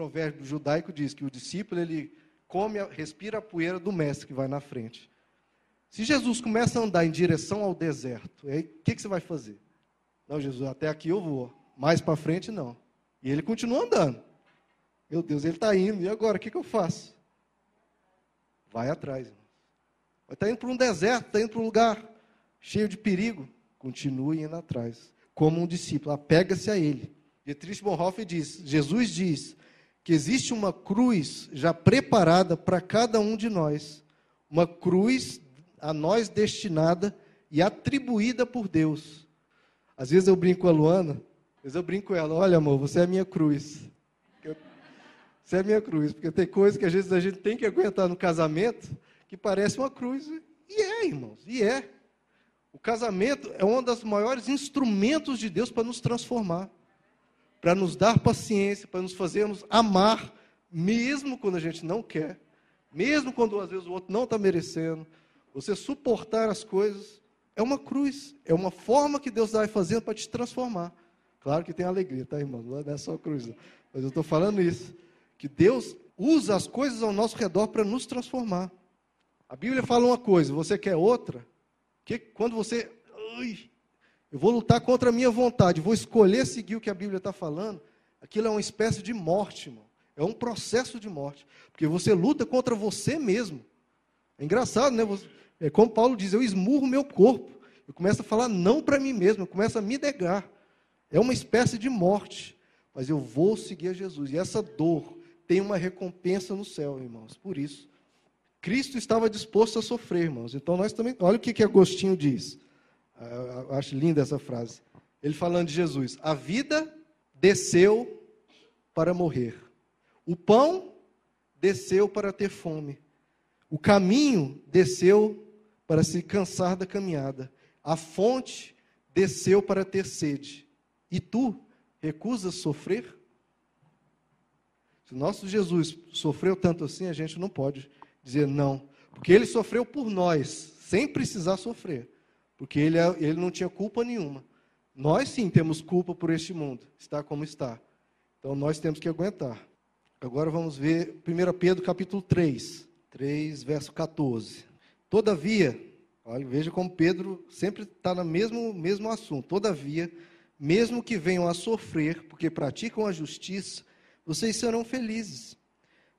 provérbio judaico diz que o discípulo ele come, respira a poeira do mestre que vai na frente. Se Jesus começa a andar em direção ao deserto, o que, que você vai fazer? Não, Jesus, até aqui eu vou, mais para frente não. E ele continua andando. Meu Deus, ele está indo, e agora, o que, que eu faço? Vai atrás. Está indo para um deserto, está indo para um lugar cheio de perigo. Continue indo atrás. Como um discípulo, apega-se a ele. Dietrich Bonhoeffer diz: Jesus diz que existe uma cruz já preparada para cada um de nós, uma cruz a nós destinada e atribuída por Deus. Às vezes eu brinco com a Luana, às vezes eu brinco com ela: olha, amor, você é a minha cruz. Você é a minha cruz, porque tem coisas que às vezes a gente tem que aguentar no casamento que parece uma cruz. E é, irmãos, e é. O casamento é um dos maiores instrumentos de Deus para nos transformar, para nos dar paciência, para nos fazermos amar, mesmo quando a gente não quer, mesmo quando às vezes o outro não está merecendo. Você suportar as coisas é uma cruz, é uma forma que Deus vai fazendo para te transformar. Claro que tem alegria, tá, irmão? Não é só cruz, mas eu estou falando isso que Deus usa as coisas ao nosso redor para nos transformar. A Bíblia fala uma coisa, você quer outra, que quando você, ui, eu vou lutar contra a minha vontade, vou escolher seguir o que a Bíblia está falando, aquilo é uma espécie de morte, irmão. É um processo de morte, porque você luta contra você mesmo. É engraçado, né? É como Paulo diz, eu esmurro meu corpo, eu começo a falar não para mim mesmo, eu começo a me negar. É uma espécie de morte, mas eu vou seguir a Jesus. E essa dor, tem uma recompensa no céu, irmãos. Por isso, Cristo estava disposto a sofrer, irmãos. Então nós também. Olha o que, que Agostinho diz. Ah, eu acho linda essa frase. Ele falando de Jesus: A vida desceu para morrer. O pão desceu para ter fome. O caminho desceu para se cansar da caminhada. A fonte desceu para ter sede. E tu recusas sofrer? Se o nosso Jesus sofreu tanto assim, a gente não pode dizer não. Porque ele sofreu por nós, sem precisar sofrer. Porque ele, é, ele não tinha culpa nenhuma. Nós sim temos culpa por este mundo, está como está. Então nós temos que aguentar. Agora vamos ver 1 Pedro capítulo 3, 3, verso 14. Todavia, olha, veja como Pedro sempre está no mesmo, mesmo assunto. Todavia, mesmo que venham a sofrer, porque praticam a justiça, vocês serão felizes.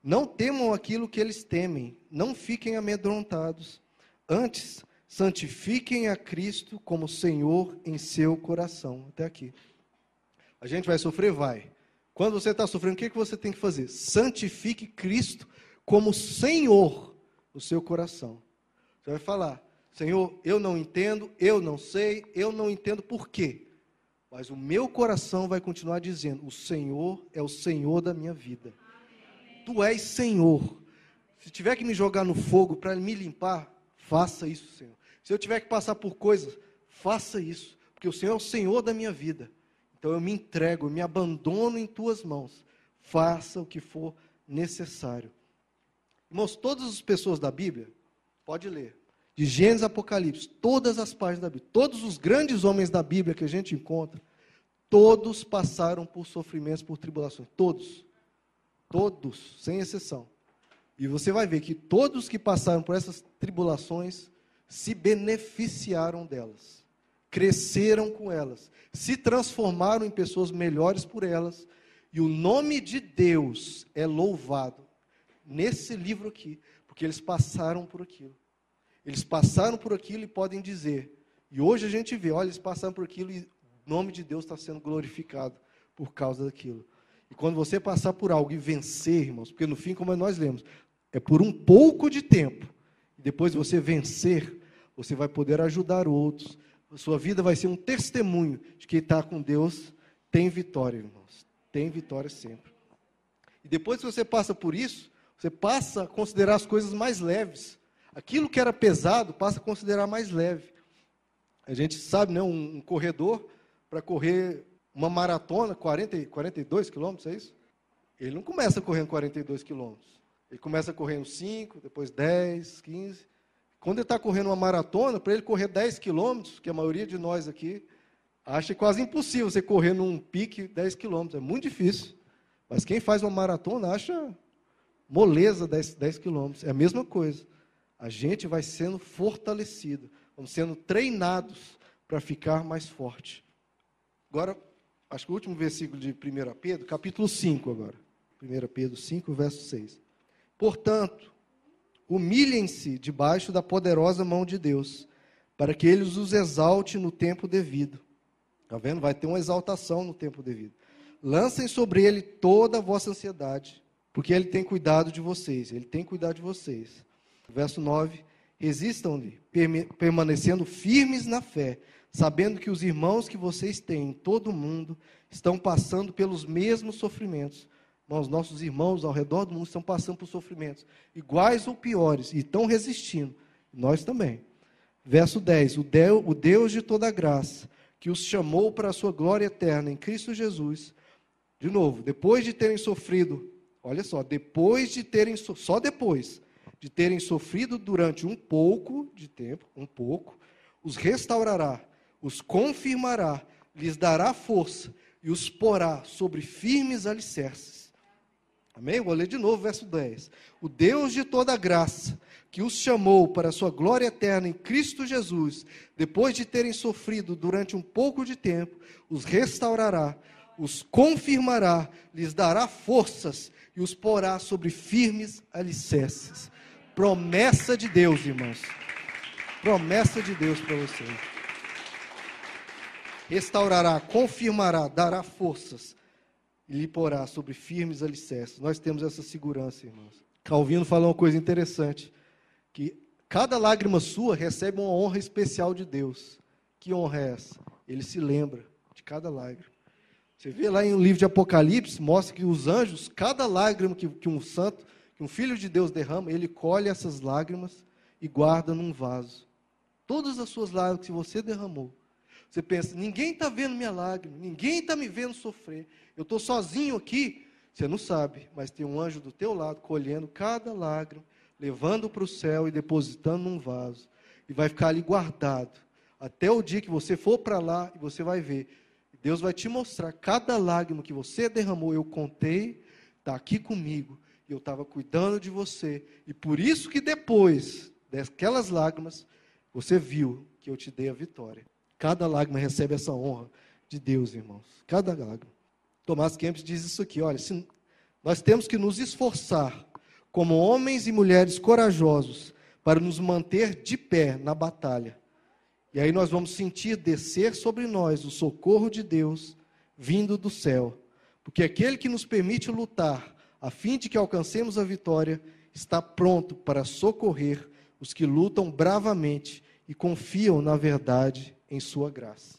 Não temam aquilo que eles temem, não fiquem amedrontados. Antes, santifiquem a Cristo como Senhor em seu coração. Até aqui. A gente vai sofrer? Vai. Quando você está sofrendo, o que, que você tem que fazer? Santifique Cristo como Senhor no seu coração. Você vai falar, Senhor, eu não entendo, eu não sei, eu não entendo por quê. Mas o meu coração vai continuar dizendo: O Senhor é o Senhor da minha vida. Tu és Senhor. Se tiver que me jogar no fogo para me limpar, faça isso, Senhor. Se eu tiver que passar por coisas, faça isso. Porque o Senhor é o Senhor da minha vida. Então eu me entrego, eu me abandono em tuas mãos. Faça o que for necessário. Irmãos, todas as pessoas da Bíblia, pode ler, de Gênesis Apocalipse, todas as páginas da Bíblia, todos os grandes homens da Bíblia que a gente encontra, todos passaram por sofrimentos, por tribulações. Todos. Todos, sem exceção. E você vai ver que todos que passaram por essas tribulações se beneficiaram delas, cresceram com elas, se transformaram em pessoas melhores por elas, e o nome de Deus é louvado nesse livro aqui, porque eles passaram por aquilo. Eles passaram por aquilo e podem dizer. E hoje a gente vê, olha, eles passaram por aquilo e o nome de Deus está sendo glorificado por causa daquilo. E quando você passar por algo e vencer, irmãos, porque no fim, como nós lemos, é por um pouco de tempo. E depois você vencer, você vai poder ajudar outros. A sua vida vai ser um testemunho de que está com Deus tem vitória, irmãos. Tem vitória sempre. E depois que você passa por isso, você passa a considerar as coisas mais leves. Aquilo que era pesado passa a considerar mais leve. A gente sabe, né, um, um corredor, para correr uma maratona, 40, 42 quilômetros, é isso? Ele não começa correndo 42 quilômetros. Ele começa correndo 5, depois 10, 15. Quando ele está correndo uma maratona, para ele correr 10 quilômetros, que a maioria de nós aqui acha quase impossível você correr num pique 10 quilômetros. É muito difícil. Mas quem faz uma maratona acha moleza 10, 10 quilômetros. É a mesma coisa. A gente vai sendo fortalecido, vamos sendo treinados para ficar mais forte. Agora, acho que o último versículo de 1 Pedro, capítulo 5 agora. 1 Pedro 5, verso 6. Portanto, humilhem-se debaixo da poderosa mão de Deus, para que ele os exalte no tempo devido. Está vendo? Vai ter uma exaltação no tempo devido. Lancem sobre ele toda a vossa ansiedade, porque ele tem cuidado de vocês. Ele tem cuidado de vocês. Verso 9: Resistam-lhe, permanecendo firmes na fé, sabendo que os irmãos que vocês têm em todo o mundo estão passando pelos mesmos sofrimentos. Os nossos irmãos ao redor do mundo estão passando por sofrimentos iguais ou piores e estão resistindo. Nós também. Verso 10: O Deus de toda graça, que os chamou para a sua glória eterna em Cristo Jesus, de novo, depois de terem sofrido, olha só, depois de terem, só depois de terem sofrido durante um pouco de tempo, um pouco, os restaurará, os confirmará, lhes dará força e os porá sobre firmes alicerces. Amém? Vou ler de novo, verso 10. O Deus de toda graça, que os chamou para a sua glória eterna em Cristo Jesus, depois de terem sofrido durante um pouco de tempo, os restaurará, os confirmará, lhes dará forças e os porá sobre firmes alicerces. Promessa de Deus, irmãos. Promessa de Deus para vocês. Restaurará, confirmará, dará forças e lhe porá sobre firmes alicerces. Nós temos essa segurança, irmãos. Calvino falou uma coisa interessante, que cada lágrima sua recebe uma honra especial de Deus. Que honra é essa? Ele se lembra de cada lágrima. Você vê lá em um livro de Apocalipse, mostra que os anjos, cada lágrima que, que um santo, que um filho de Deus derrama, ele colhe essas lágrimas e guarda num vaso. Todas as suas lágrimas que você derramou. Você pensa, ninguém está vendo minha lágrima, ninguém está me vendo sofrer. Eu estou sozinho aqui. Você não sabe, mas tem um anjo do teu lado colhendo cada lágrima, levando para o céu e depositando num vaso. E vai ficar ali guardado. Até o dia que você for para lá e você vai ver Deus vai te mostrar cada lágrima que você derramou. Eu contei, está aqui comigo. Eu estava cuidando de você. E por isso que depois daquelas lágrimas, você viu que eu te dei a vitória. Cada lágrima recebe essa honra de Deus, irmãos. Cada lágrima. Tomás Kempis diz isso aqui: olha, nós temos que nos esforçar como homens e mulheres corajosos para nos manter de pé na batalha e aí nós vamos sentir descer sobre nós o socorro de Deus vindo do céu. Porque aquele que nos permite lutar, a fim de que alcancemos a vitória, está pronto para socorrer os que lutam bravamente e confiam na verdade em sua graça.